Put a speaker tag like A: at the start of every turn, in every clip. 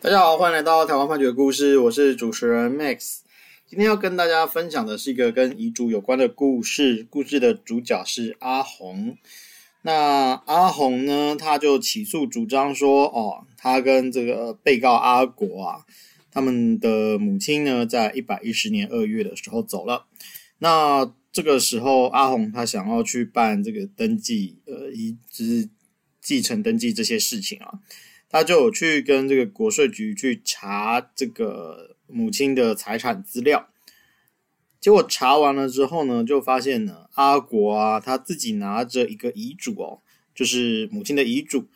A: 大家好，欢迎来到台湾判决故事，我是主持人 Max。今天要跟大家分享的是一个跟遗嘱有关的故事，故事的主角是阿红。那阿红呢，他就起诉主张说，哦，他跟这个被告阿国啊，他们的母亲呢，在一百一十年二月的时候走了。那这个时候，阿红他想要去办这个登记，呃，遗就是继承登记这些事情啊。他就有去跟这个国税局去查这个母亲的财产资料，结果查完了之后呢，就发现呢，阿国啊，他自己拿着一个遗嘱哦，就是母亲的遗嘱，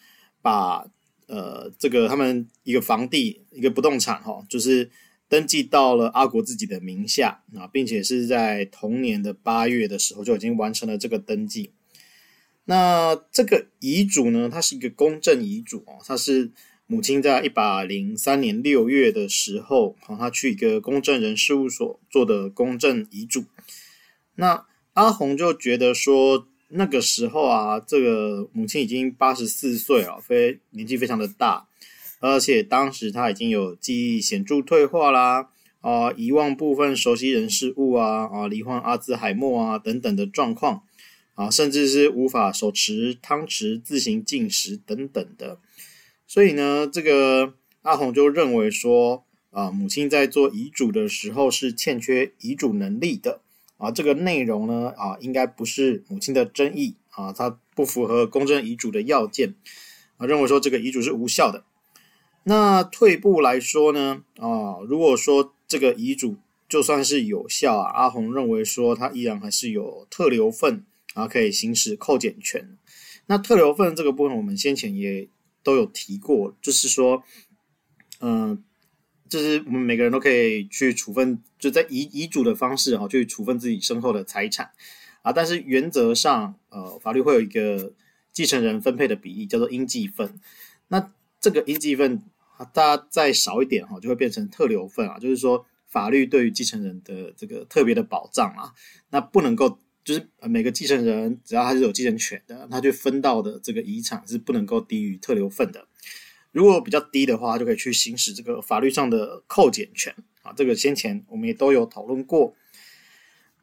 A: 把呃这个他们一个房地一个不动产哈、哦，就是登记到了阿国自己的名下啊，并且是在同年的八月的时候就已经完成了这个登记。那这个遗嘱呢，它是一个公证遗嘱哦，它是母亲在一百零三年六月的时候，好，她去一个公证人事务所做的公证遗嘱。那阿红就觉得说，那个时候啊，这个母亲已经八十四岁了，非年纪非常的大，而且当时她已经有记忆显著退化啦，啊，遗忘部分熟悉人事物啊，啊，罹患阿兹海默啊等等的状况。啊，甚至是无法手持汤匙自行进食等等的，所以呢，这个阿红就认为说，啊，母亲在做遗嘱的时候是欠缺遗嘱能力的，啊，这个内容呢，啊，应该不是母亲的争议，啊，它不符合公证遗嘱的要件，啊，认为说这个遗嘱是无效的。那退步来说呢，啊，如果说这个遗嘱就算是有效啊，阿红认为说它依然还是有特留份。然后可以行使扣减权。那特留份这个部分，我们先前也都有提过，就是说，嗯、就是我们每个人都可以去处分，就在遗遗嘱的方式哈，去处分自己身后的财产啊。但是原则上，呃，法律会有一个继承人分配的比例，叫做应继份。那这个应继份，大家再少一点哈，就会变成特留份啊。就是说，法律对于继承人的这个特别的保障啊，那不能够。就是每个继承人，只要他是有继承权的，他就分到的这个遗产是不能够低于特留份的。如果比较低的话，就可以去行使这个法律上的扣减权啊。这个先前我们也都有讨论过。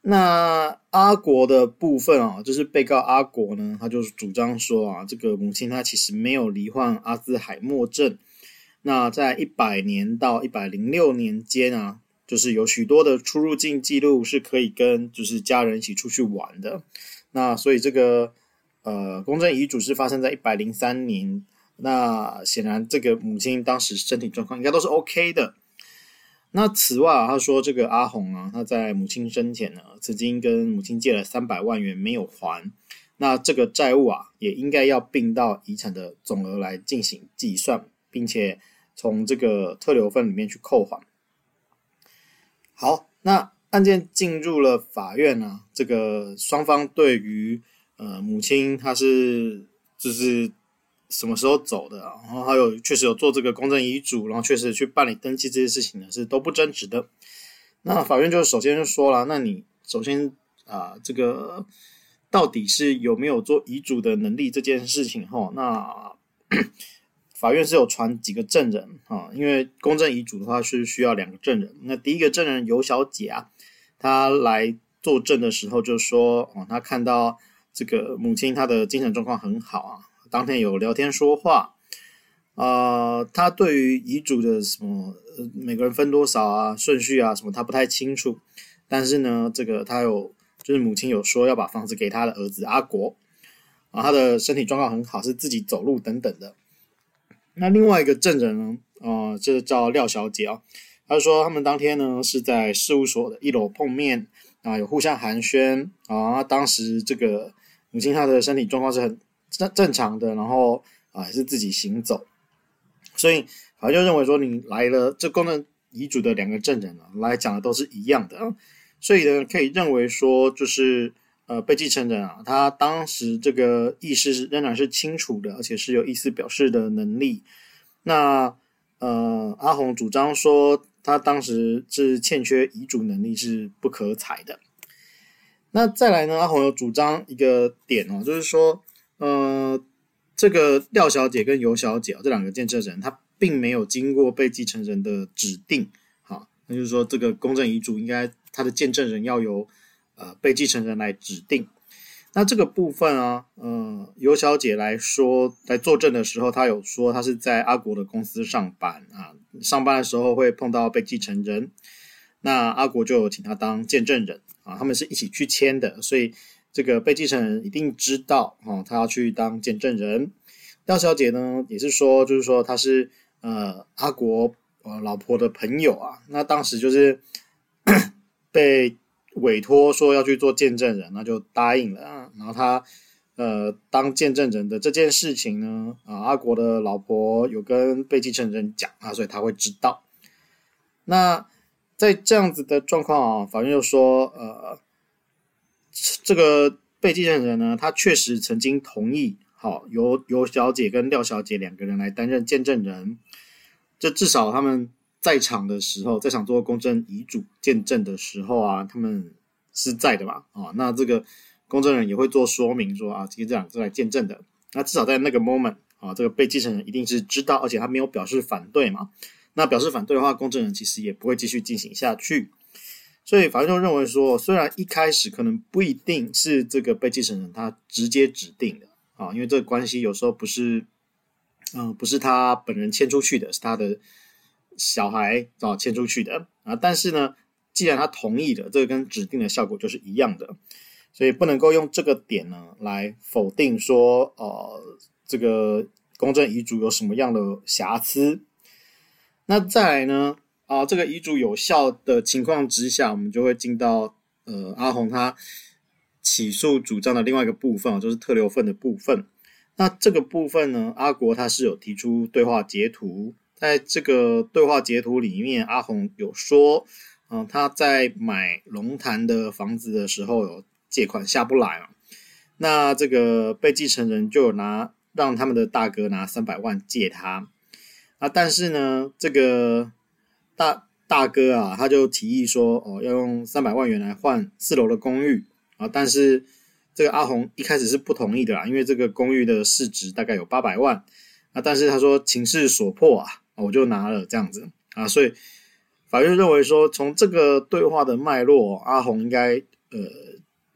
A: 那阿国的部分啊，就是被告阿国呢，他就是主张说啊，这个母亲她其实没有罹患阿兹海默症。那在一百年到一百零六年间啊。就是有许多的出入境记录是可以跟就是家人一起出去玩的，那所以这个呃公证遗嘱是发生在一百零三年，那显然这个母亲当时身体状况应该都是 OK 的。那此外啊，他说这个阿红啊，他在母亲生前呢，曾经跟母亲借了三百万元没有还，那这个债务啊也应该要并到遗产的总额来进行计算，并且从这个特留份里面去扣还。好，那案件进入了法院呢、这个双方对于呃母亲她是就是什么时候走的，然后还有确实有做这个公证遗嘱，然后确实去办理登记这些事情呢，是都不争执的。那法院就首先就说了，那你首先啊、这个到底是有没有做遗嘱的能力这件事情哈，那。法院是有传几个证人啊，因为公证遗嘱的话是需要两个证人。那第一个证人尤小姐啊，她来作证的时候就说，哦，她看到这个母亲她的精神状况很好啊，当天有聊天说话，呃，她对于遗嘱的什么每个人分多少啊、顺序啊什么，她不太清楚。但是呢，这个她有就是母亲有说要把房子给她的儿子阿国，啊，他的身体状况很好，是自己走路等等的。那另外一个证人呢，呃，就是叫廖小姐啊，她说他们当天呢是在事务所的一楼碰面啊，有互相寒暄啊。当时这个母亲她的身体状况是很正正常的，然后啊也是自己行走，所以法院就认为说你来了，这公证遗嘱的两个证人啊来讲的都是一样的啊，所以呢可以认为说就是。呃，被继承人啊，他当时这个意识仍然是清楚的，而且是有意思表示的能力。那呃，阿红主张说，他当时是欠缺遗嘱能力，是不可采的。那再来呢，阿红有主张一个点哦，就是说，呃，这个廖小姐跟尤小姐啊，这两个见证人，他并没有经过被继承人的指定，好，那就是说这个公证遗嘱应该他的见证人要由呃被继承人来指定。那这个部分啊，呃，尤小姐来说来作证的时候，她有说她是在阿国的公司上班啊，上班的时候会碰到被继承人，那阿国就请她当见证人啊，他们是一起去签的，所以这个被继承人一定知道啊，他要去当见证人。廖小姐呢也是说，就是说她是呃阿国呃老婆的朋友啊，那当时就是 被。委托说要去做见证人，那就答应了。然后他呃当见证人的这件事情呢，啊阿国的老婆有跟被继承人讲啊，所以他会知道。那在这样子的状况啊，法院又说呃这个被继承人呢，他确实曾经同意，好由由小姐跟廖小姐两个人来担任见证人，这至少他们。在场的时候，在场做公证遗嘱见证的时候啊，他们是在的嘛？啊，那这个公证人也会做说明说啊，其实这两个是来见证的。那至少在那个 moment 啊，这个被继承人一定是知道，而且他没有表示反对嘛。那表示反对的话，公证人其实也不会继续进行下去。所以法院就认为说，虽然一开始可能不一定是这个被继承人他直接指定的啊，因为这个关系有时候不是，嗯，不是他本人签出去的，是他的。小孩找迁出去的啊，但是呢，既然他同意的，这个跟指定的效果就是一样的，所以不能够用这个点呢来否定说，呃，这个公证遗嘱有什么样的瑕疵。那再来呢，啊，这个遗嘱有效的情况之下，我们就会进到呃阿红他起诉主张的另外一个部分，就是特留份的部分。那这个部分呢，阿国他是有提出对话截图。在这个对话截图里面，阿红有说，嗯，他在买龙潭的房子的时候有借款下不来嘛，那这个被继承人就拿让他们的大哥拿三百万借他，啊，但是呢，这个大大哥啊，他就提议说，哦，要用三百万元来换四楼的公寓。啊，但是这个阿红一开始是不同意的啦，因为这个公寓的市值大概有八百万，啊，但是他说情势所迫啊。我就拿了这样子啊，所以法院认为说，从这个对话的脉络，阿红应该呃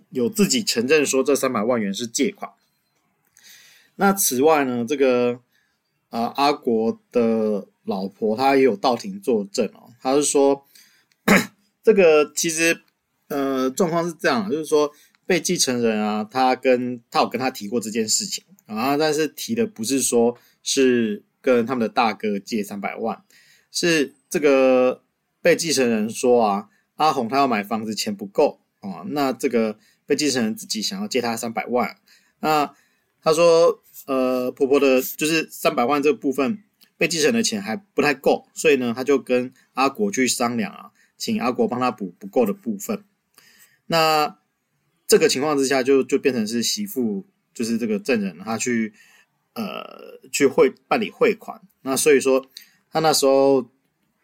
A: 有自己承认说这三百万元是借款。那此外呢，这个啊、阿国的老婆她也有到庭作证哦，她是说 这个其实呃状况是这样，就是说被继承人啊，他跟他有跟他提过这件事情啊，但是提的不是说是。跟他们的大哥借三百万，是这个被继承人说啊，阿红他要买房子钱不够啊，那这个被继承人自己想要借他三百万，那他说呃婆婆的就是三百万这个部分被继承的钱还不太够，所以呢他就跟阿国去商量啊，请阿国帮他补不够的部分，那这个情况之下就就变成是媳妇就是这个证人他去。呃，去汇办理汇款，那所以说他那时候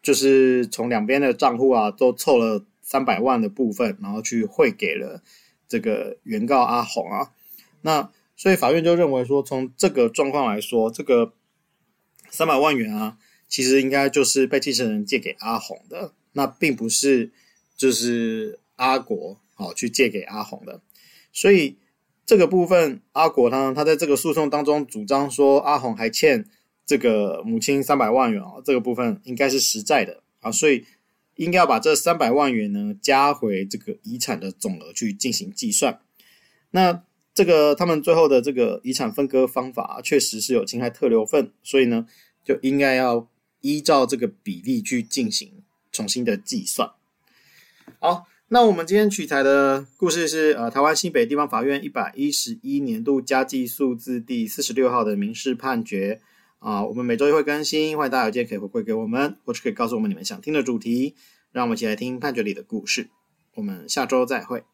A: 就是从两边的账户啊都凑了三百万的部分，然后去汇给了这个原告阿红啊。那所以法院就认为说，从这个状况来说，这个三百万元啊，其实应该就是被继承人借给阿红的，那并不是就是阿国好去借给阿红的，所以。这个部分，阿国呢他在这个诉讼当中主张说，阿红还欠这个母亲三百万元啊，这个部分应该是实在的啊，所以应该要把这三百万元呢加回这个遗产的总额去进行计算。那这个他们最后的这个遗产分割方法确实是有侵害特留份，所以呢就应该要依照这个比例去进行重新的计算。好。那我们今天取材的故事是呃，台湾新北地方法院一百一十一年度家计数字第四十六号的民事判决啊、我们每周一会更新，欢迎大家有件可以回馈给我们，或是可以告诉我们你们想听的主题，让我们一起来听判决里的故事。我们下周再会。